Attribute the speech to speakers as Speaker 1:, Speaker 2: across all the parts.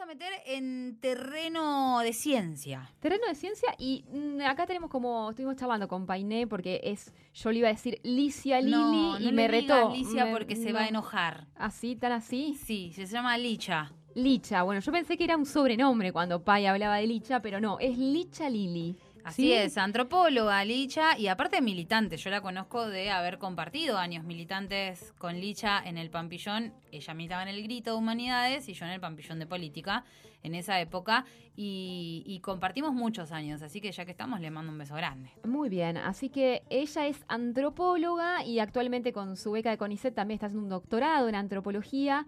Speaker 1: a meter en terreno de ciencia.
Speaker 2: Terreno de ciencia y mm, acá tenemos como, estuvimos charlando con Painé porque es, yo le iba a decir Licia Lili
Speaker 1: no,
Speaker 2: y
Speaker 1: no
Speaker 2: me retó.
Speaker 1: Licia
Speaker 2: Me-
Speaker 1: porque se
Speaker 2: no.
Speaker 1: va a enojar.
Speaker 2: ¿Así, tan así?
Speaker 1: Sí, se llama Licha.
Speaker 2: Licha, bueno, yo pensé que era un sobrenombre cuando Pai hablaba de Licha, pero no, es Licha Lili.
Speaker 1: Así
Speaker 2: ¿Sí?
Speaker 1: es, antropóloga, Licha, y aparte militante. Yo la conozco de haber compartido años militantes con Licha en el Pampillón. Ella militaba en el Grito de Humanidades y yo en el Pampillón de Política en esa época. Y, y compartimos muchos años, así que ya que estamos, le mando un beso grande.
Speaker 2: Muy bien, así que ella es antropóloga y actualmente con su beca de CONICET también está haciendo un doctorado en antropología.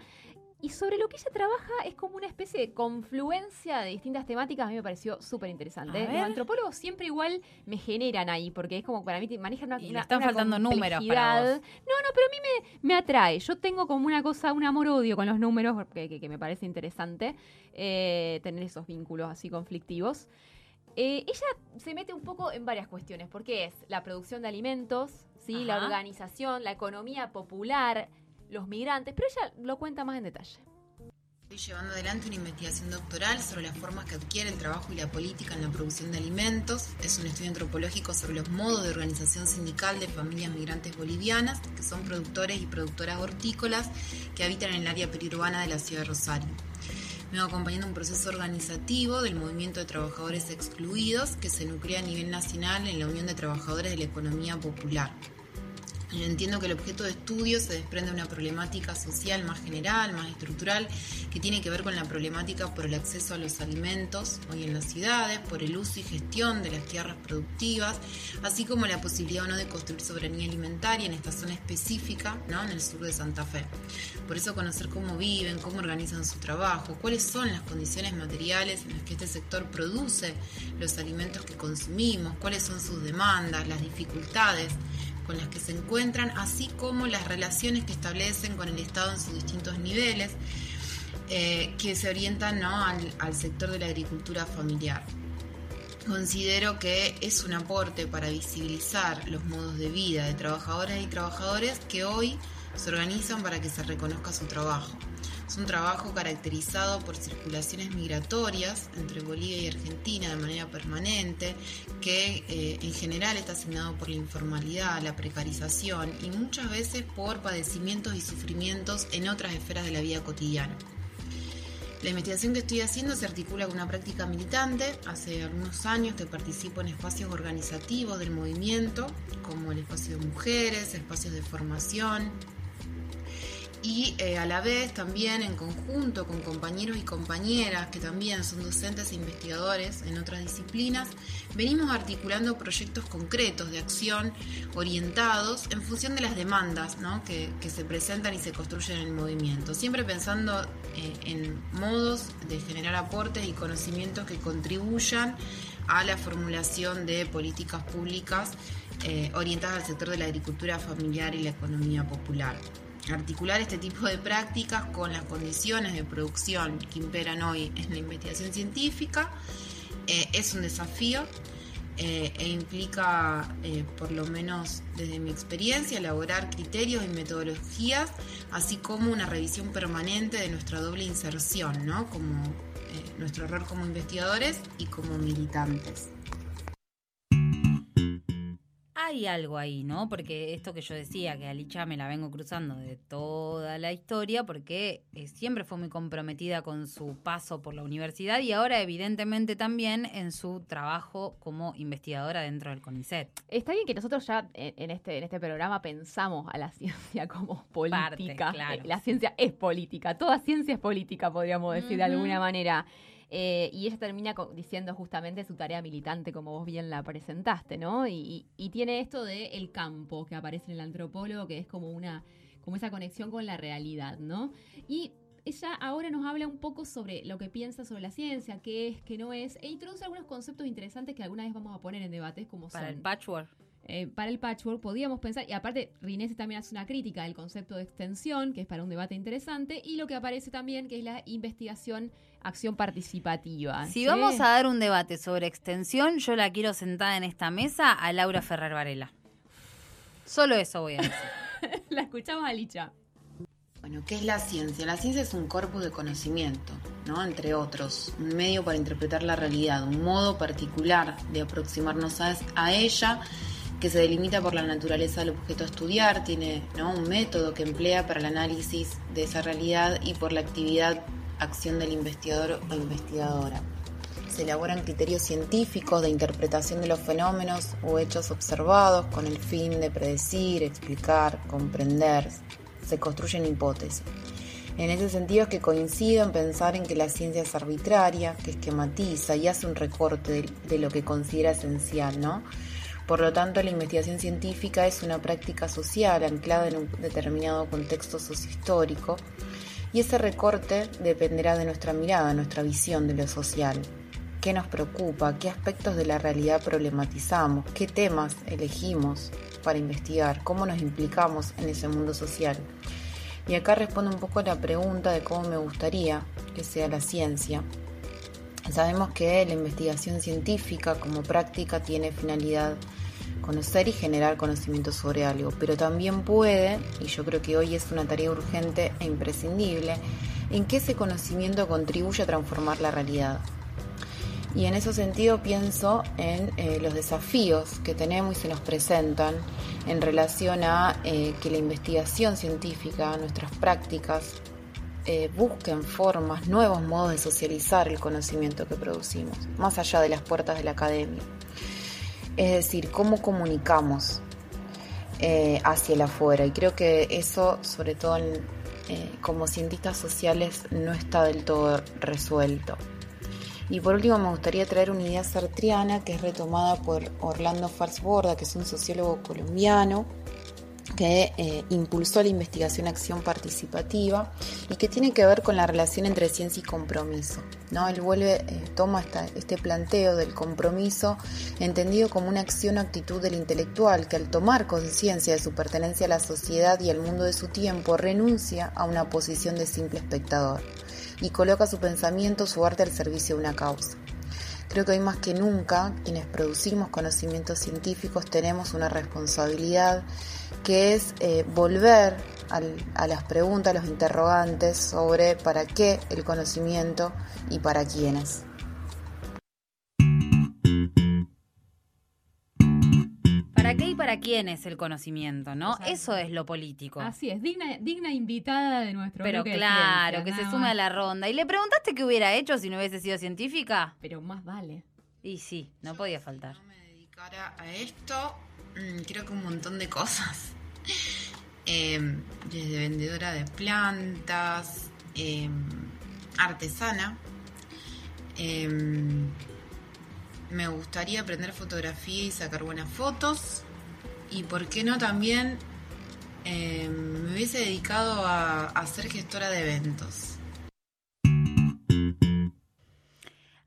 Speaker 2: Y sobre lo que ella trabaja es como una especie de confluencia de distintas temáticas. A mí me pareció súper interesante. Los antropólogos siempre igual me generan ahí, porque es como para mí te manejan una,
Speaker 1: Y
Speaker 2: una-
Speaker 1: están
Speaker 2: una
Speaker 1: faltando números para vos.
Speaker 2: No, no, pero a mí me, me atrae. Yo tengo como una cosa, un amor-odio con los números, porque, que, que me parece interesante eh, tener esos vínculos así conflictivos. Eh, ella se mete un poco en varias cuestiones, porque es la producción de alimentos, ¿sí? la organización, la economía popular, los migrantes, pero ella lo cuenta más en detalle.
Speaker 3: Estoy llevando adelante una investigación doctoral sobre las formas que adquiere el trabajo y la política en la producción de alimentos. Es un estudio antropológico sobre los modos de organización sindical de familias migrantes bolivianas, que son productores y productoras hortícolas que habitan en el área periurbana de la ciudad de Rosario. Me va acompañando un proceso organizativo del movimiento de trabajadores excluidos que se nuclea a nivel nacional en la Unión de Trabajadores de la Economía Popular. Yo entiendo que el objeto de estudio se desprende de una problemática social más general, más estructural, que tiene que ver con la problemática por el acceso a los alimentos hoy en las ciudades, por el uso y gestión de las tierras productivas, así como la posibilidad o no de construir soberanía alimentaria en esta zona específica, ¿no? en el sur de Santa Fe. Por eso conocer cómo viven, cómo organizan su trabajo, cuáles son las condiciones materiales en las que este sector produce los alimentos que consumimos, cuáles son sus demandas, las dificultades con las que se encuentran, así como las relaciones que establecen con el Estado en sus distintos niveles, eh, que se orientan ¿no? al, al sector de la agricultura familiar. Considero que es un aporte para visibilizar los modos de vida de trabajadoras y trabajadores que hoy se organizan para que se reconozca su trabajo. Es un trabajo caracterizado por circulaciones migratorias entre Bolivia y Argentina de manera permanente, que eh, en general está asignado por la informalidad, la precarización y muchas veces por padecimientos y sufrimientos en otras esferas de la vida cotidiana. La investigación que estoy haciendo se articula con una práctica militante. Hace algunos años que participo en espacios organizativos del movimiento, como el espacio de mujeres, espacios de formación, y eh, a la vez también en conjunto con compañeros y compañeras que también son docentes e investigadores en otras disciplinas, venimos articulando proyectos concretos de acción orientados en función de las demandas que se presentan y se construyen en el movimiento, siempre pensando eh, en modos de generar aportes y conocimientos que contribuyan a la formulación de políticas públicas eh, orientadas al sector de la agricultura familiar y la economía popular. Articular este tipo de prácticas con las condiciones de producción que imperan hoy en la investigación científica eh, es un desafío eh, e implica, eh, por lo menos desde mi experiencia, elaborar criterios y metodologías, así como una revisión permanente de nuestra doble inserción, ¿no? como nuestro rol como investigadores y como militantes.
Speaker 1: Hay algo ahí, ¿no? Porque esto que yo decía, que a Licha me la vengo cruzando de toda la historia, porque eh, siempre fue muy comprometida con su paso por la universidad y ahora evidentemente también en su trabajo como investigadora dentro del CONICET.
Speaker 2: Está bien que nosotros ya en en este, en este programa pensamos a la ciencia como política.
Speaker 1: claro.
Speaker 2: Eh, La ciencia es política, toda ciencia es política, podríamos decir de alguna manera. Eh, y ella termina diciendo justamente su tarea militante, como vos bien la presentaste, ¿no? Y, y- y tiene esto de el campo que aparece en el antropólogo, que es como una, como esa conexión con la realidad, ¿no? Y ella ahora nos habla un poco sobre lo que piensa sobre la ciencia, qué es, qué no es, e introduce algunos conceptos interesantes que alguna vez vamos a poner en debates, como
Speaker 1: Para
Speaker 2: son
Speaker 1: el patchwork.
Speaker 2: Eh, para el patchwork podíamos pensar, y aparte Rinés también hace una crítica del concepto de extensión, que es para un debate interesante, y lo que aparece también, que es la investigación, acción participativa.
Speaker 1: Si
Speaker 2: ¿sí?
Speaker 1: vamos a dar un debate sobre extensión, yo la quiero sentada en esta mesa a Laura Ferrer Varela. Solo eso voy a decir.
Speaker 2: la escuchamos a Licha.
Speaker 3: Bueno, ¿qué es la ciencia? La ciencia es un corpus de conocimiento, ¿no? Entre otros, un medio para interpretar la realidad, un modo particular de aproximarnos a, ella que se delimita por la naturaleza del objeto a estudiar, tiene un método que emplea para el análisis de esa realidad y por la actividad, acción del investigador o investigadora. Se elaboran criterios científicos de interpretación de los fenómenos o hechos observados con el fin de predecir, explicar, comprender, se construyen hipótesis. En ese sentido es que coincido en pensar en que la ciencia es arbitraria, que esquematiza y hace un recorte de, lo que considera esencial, ¿no? Por lo tanto, la investigación científica es una práctica social anclada en un determinado contexto sociohistórico y ese recorte dependerá de nuestra mirada, nuestra visión de lo social. ¿Qué nos preocupa? ¿Qué aspectos de la realidad problematizamos? ¿Qué temas elegimos? para investigar, cómo nos implicamos en ese mundo social. Y acá respondo un poco a la pregunta de cómo me gustaría que sea la ciencia. Sabemos que la investigación científica como práctica tiene finalidad conocer y generar conocimiento sobre algo, pero también puede, y yo creo que hoy es una tarea urgente e imprescindible, en que ese conocimiento contribuye a transformar la realidad. Y en ese sentido pienso en eh, los desafíos que tenemos y se nos presentan en relación a eh, que la investigación científica, nuestras prácticas, eh, busquen formas, nuevos modos de socializar el conocimiento que producimos, más allá de las puertas de la academia. Es decir, cómo comunicamos hacia el afuera. Y creo que eso, sobre todo como cientistas sociales, no está del todo resuelto. Y por último me gustaría traer una idea sartriana que es retomada por Orlando Farsborda, que es un sociólogo colombiano que eh, impulsó la investigación acción participativa y que tiene que ver con la relación entre ciencia y compromiso. ¿no? Él vuelve, eh, toma este planteo del compromiso entendido como una acción o actitud del intelectual que al tomar conciencia de su pertenencia a la sociedad y al mundo de su tiempo renuncia a una posición de simple espectador y coloca su pensamiento, su arte al servicio de una causa. Creo que hoy más que nunca, quienes producimos conocimientos científicos tenemos una responsabilidad que es eh, volver a las preguntas, a los interrogantes sobre para qué el conocimiento y para quiénes.
Speaker 1: Para quién es el conocimiento, ¿no? Eso es lo político.
Speaker 2: Así es, digna, digna invitada de nuestro
Speaker 1: Pero claro, que se sume a la ronda. ¿Y le preguntaste qué hubiera hecho si no hubiese sido científica?
Speaker 2: Pero más vale.
Speaker 1: Y sí, no podía faltar.
Speaker 3: Si no me dedicara a esto, mm, creo que un montón de cosas. Em, desde vendedora de plantas, em, artesana. Em, me gustaría aprender fotografía y sacar buenas fotos y por qué no también eh, me hubiese dedicado a, a ser gestora de eventos.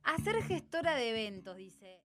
Speaker 1: A ser gestora de eventos, dice.